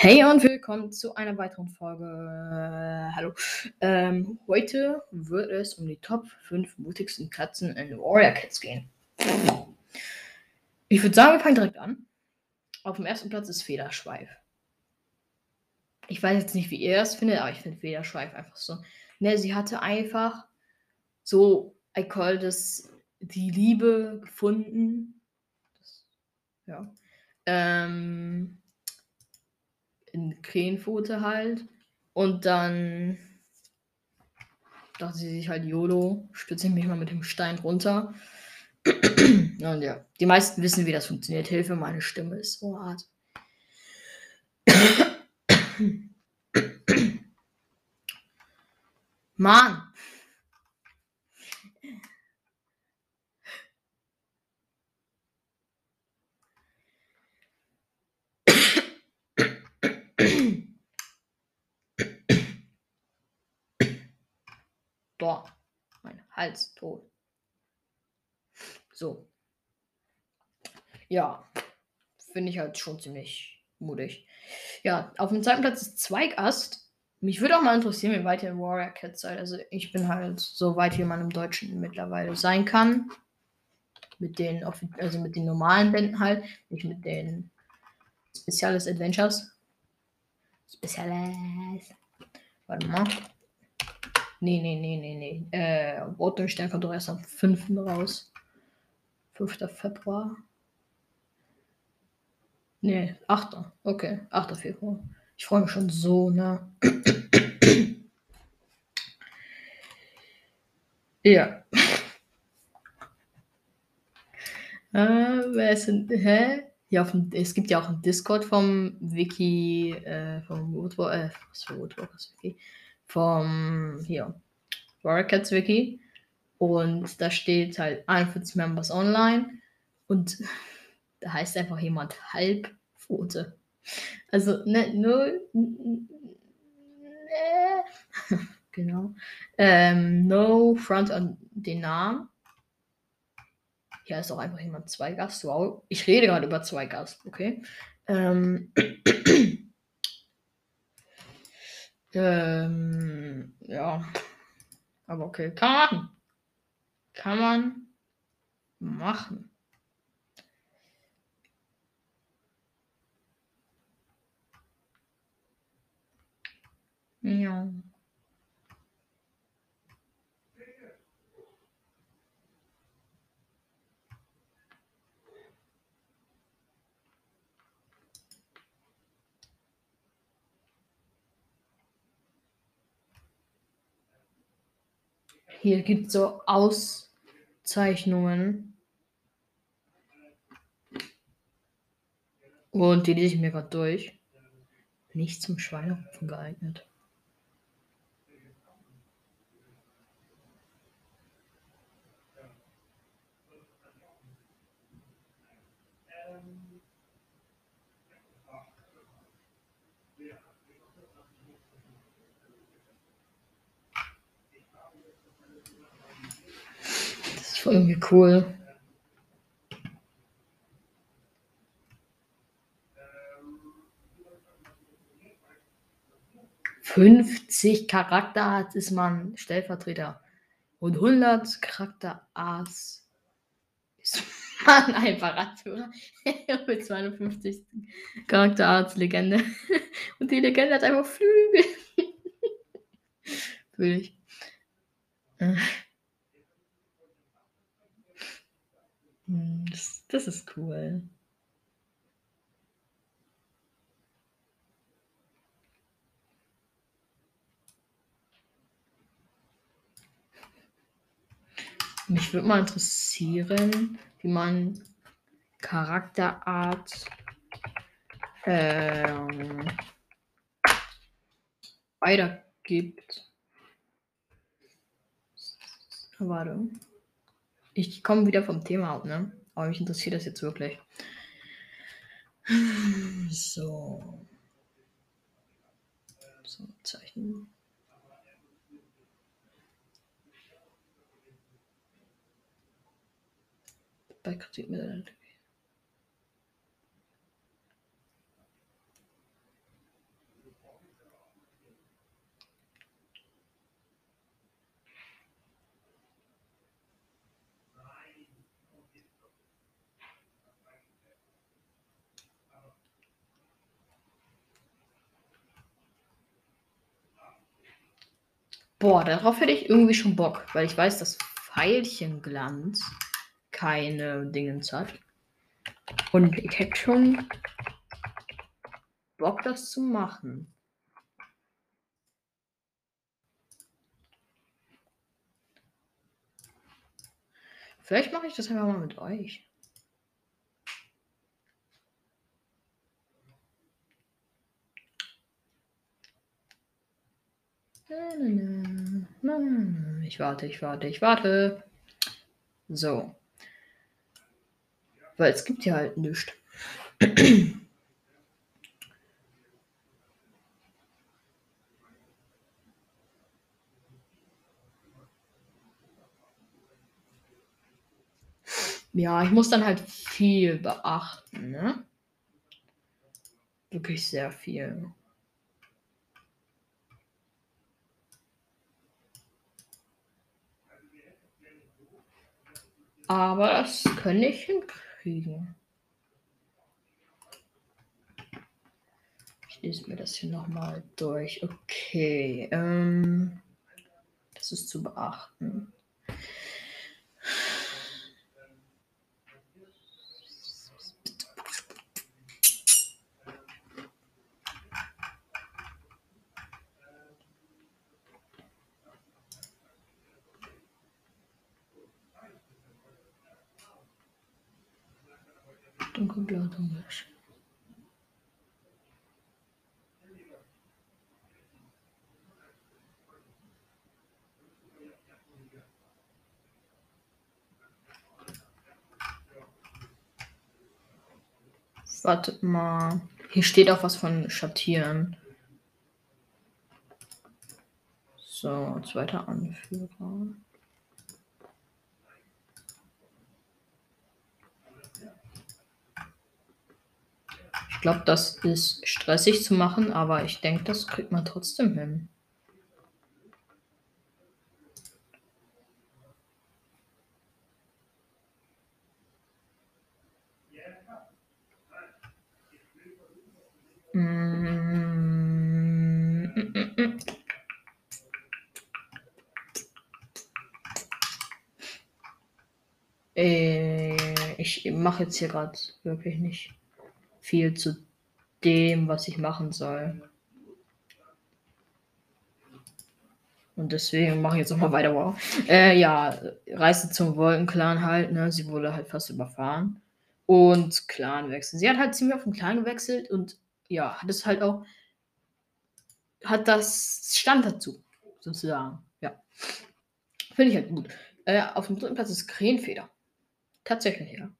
Hey und willkommen zu einer weiteren Folge. Äh, hallo. Ähm, heute wird es um die Top 5 mutigsten Katzen in Warrior Cats gehen. Ich würde sagen, wir fangen direkt an. Auf dem ersten Platz ist Federschweif. Ich weiß jetzt nicht, wie ihr das findet, aber ich finde Federschweif einfach so. Ne, sie hatte einfach so, I call das die Liebe gefunden. Das, ja. Ähm, in Krähenpfote halt. Und dann dachte sie sich halt, YOLO, stütze ich mich mal mit dem Stein runter. Und ja, die meisten wissen, wie das funktioniert. Hilfe, meine Stimme ist so hart. Mann! Boah, mein Hals tot. So. Ja, finde ich halt schon ziemlich mutig. Ja, auf dem zweiten Platz ist Zweigast. Mich würde auch mal interessieren, wie weit ihr Warrior Cat seid. Also ich bin halt so weit, wie man im Deutschen mittlerweile sein kann. Mit den, also mit den normalen Bänden halt, nicht mit den Speziales Adventures. Speziales. Warte mal. Nee, nee, nee, nee, nee. Äh, Rotenstein kommt doch erst am 5. raus. 5. Februar. Nee, 8. Okay, 8. Februar. Ich freue mich schon so, ne? ja. äh, wer ist denn, hä? Ja, dem, es gibt ja auch einen Discord vom Wiki, äh, vom Woodwalk, äh, was für Woodwalkers Wiki? Vom hier Warcats Wiki und da steht halt 41 Members online und da heißt einfach jemand Halbpfote. Also ne, null. Ne, genau. Ähm, no front an den Namen. Hier ist auch einfach jemand Zweigast. Wow. Ich rede gerade über Zweigast, okay? Ähm, Ähm, ja. Aber okay. Kann man machen. Kann man machen. Ja. Hier gibt es so Auszeichnungen. Und die lese ich mir gerade durch. Nicht zum Schweinehupfen geeignet. Irgendwie cool. Fünfzig Charakterarts ist man Stellvertreter. Und 100 Charakterarts ist man einfach Radführer. Mit 52 Charakterarts Legende. Und die Legende hat einfach Flügel. Fühl ich. Das, das ist cool. Mich würde mal interessieren, wie man Charakterart ähm, weitergibt. Warte. Ich komme wieder vom Thema ab, ne? Aber mich interessiert das jetzt wirklich. So. So, Zeichen. Back sieht Boah, darauf hätte ich irgendwie schon Bock, weil ich weiß, dass Pfeilchenglanz keine Dingens hat. Und ich hätte schon Bock, das zu machen. Vielleicht mache ich das einfach mal mit euch. Ich warte, ich warte, ich warte. So. Weil es gibt ja halt nichts. Ja, ich muss dann halt viel beachten, ne? Wirklich sehr viel. Aber das kann ich hinkriegen. Ich lese mir das hier nochmal durch. Okay. Ähm, das ist zu beachten. Dunkelblau, dunkelsch. Wartet mal. Hier steht auch was von Schattieren. So, zweiter Anführer. Ich glaube, das ist stressig zu machen, aber ich denke, das kriegt man trotzdem hin. Mm. Äh, ich mache jetzt hier gerade wirklich nicht viel zu dem, was ich machen soll. Und deswegen mache ich jetzt nochmal weiter. Wow. Äh, ja, Reise zum Wolkenclan halt, ne? Sie wurde halt fast überfahren. Und Clan wechseln. Sie hat halt ziemlich auf den Clan gewechselt und ja, hat es halt auch. Hat das Stand dazu, sozusagen. Ja. Finde ich halt gut. Äh, auf dem dritten Platz ist Krähenfeder. Tatsächlich, ja.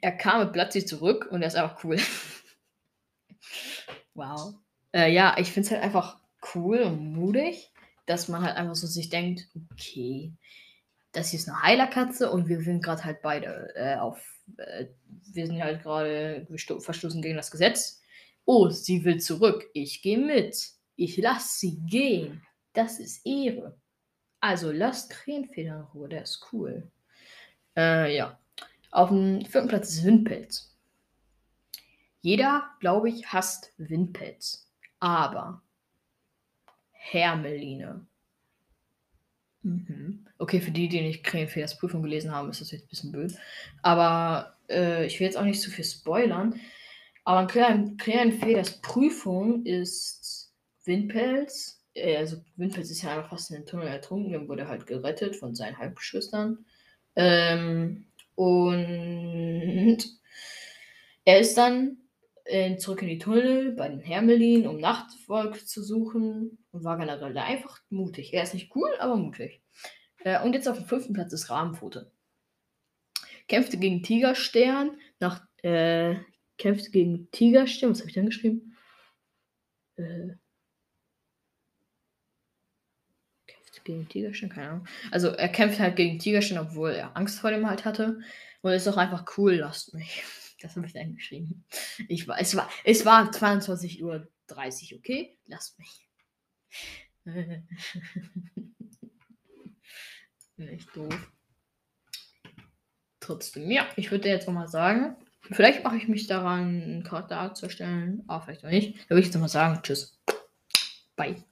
Er kam mit Platzi zurück und er ist einfach cool. wow. Äh, ja, ich finde es halt einfach cool und mutig, dass man halt einfach so sich denkt, okay, das hier ist eine Heilerkatze und wir sind gerade halt beide äh, auf, äh, wir sind halt gerade verstoßen gegen das Gesetz. Oh, sie will zurück. Ich gehe mit. Ich lasse sie gehen. Das ist Ehre. Also lasst Krähenfeder in Ruhe, der ist cool. Äh, ja. Auf dem vierten Platz ist Windpelz. Jeder, glaube ich, hasst Windpelz. Aber Hermeline. Mhm. Okay, für die, die nicht Krähenfeders Prüfung gelesen haben, ist das jetzt ein bisschen blöd. Aber äh, ich will jetzt auch nicht zu viel spoilern. Aber Krähenfeders Prüfung ist Windpelz. Äh, also Windpelz ist ja einfach fast in den Tunnel ertrunken und wurde halt gerettet von seinen Halbgeschwistern. Ähm, und er ist dann äh, zurück in die Tunnel bei den Hermelin, um Nachtvolk zu suchen und war generell einfach mutig. Er ist nicht cool, aber mutig. Äh, und jetzt auf dem fünften Platz ist Rahmenpfote. Kämpfte gegen Tigerstern, nach, äh, kämpfte gegen Tigerstern, was habe ich dann geschrieben? Äh, gegen Tigerstern, keine Ahnung. Also er kämpft halt gegen Tigerstern, obwohl er Angst vor dem halt hatte. Und ist doch einfach cool, lasst mich. Das habe ich dann geschrieben. Ich war, es war, es war 22.30 Uhr, okay? Lasst mich. Nicht doof. Trotzdem, ja, ich würde jetzt nochmal sagen, vielleicht mache ich mich daran, einen Charakter zu erstellen, aber vielleicht auch nicht. Da würde ich jetzt nochmal sagen, tschüss. Bye.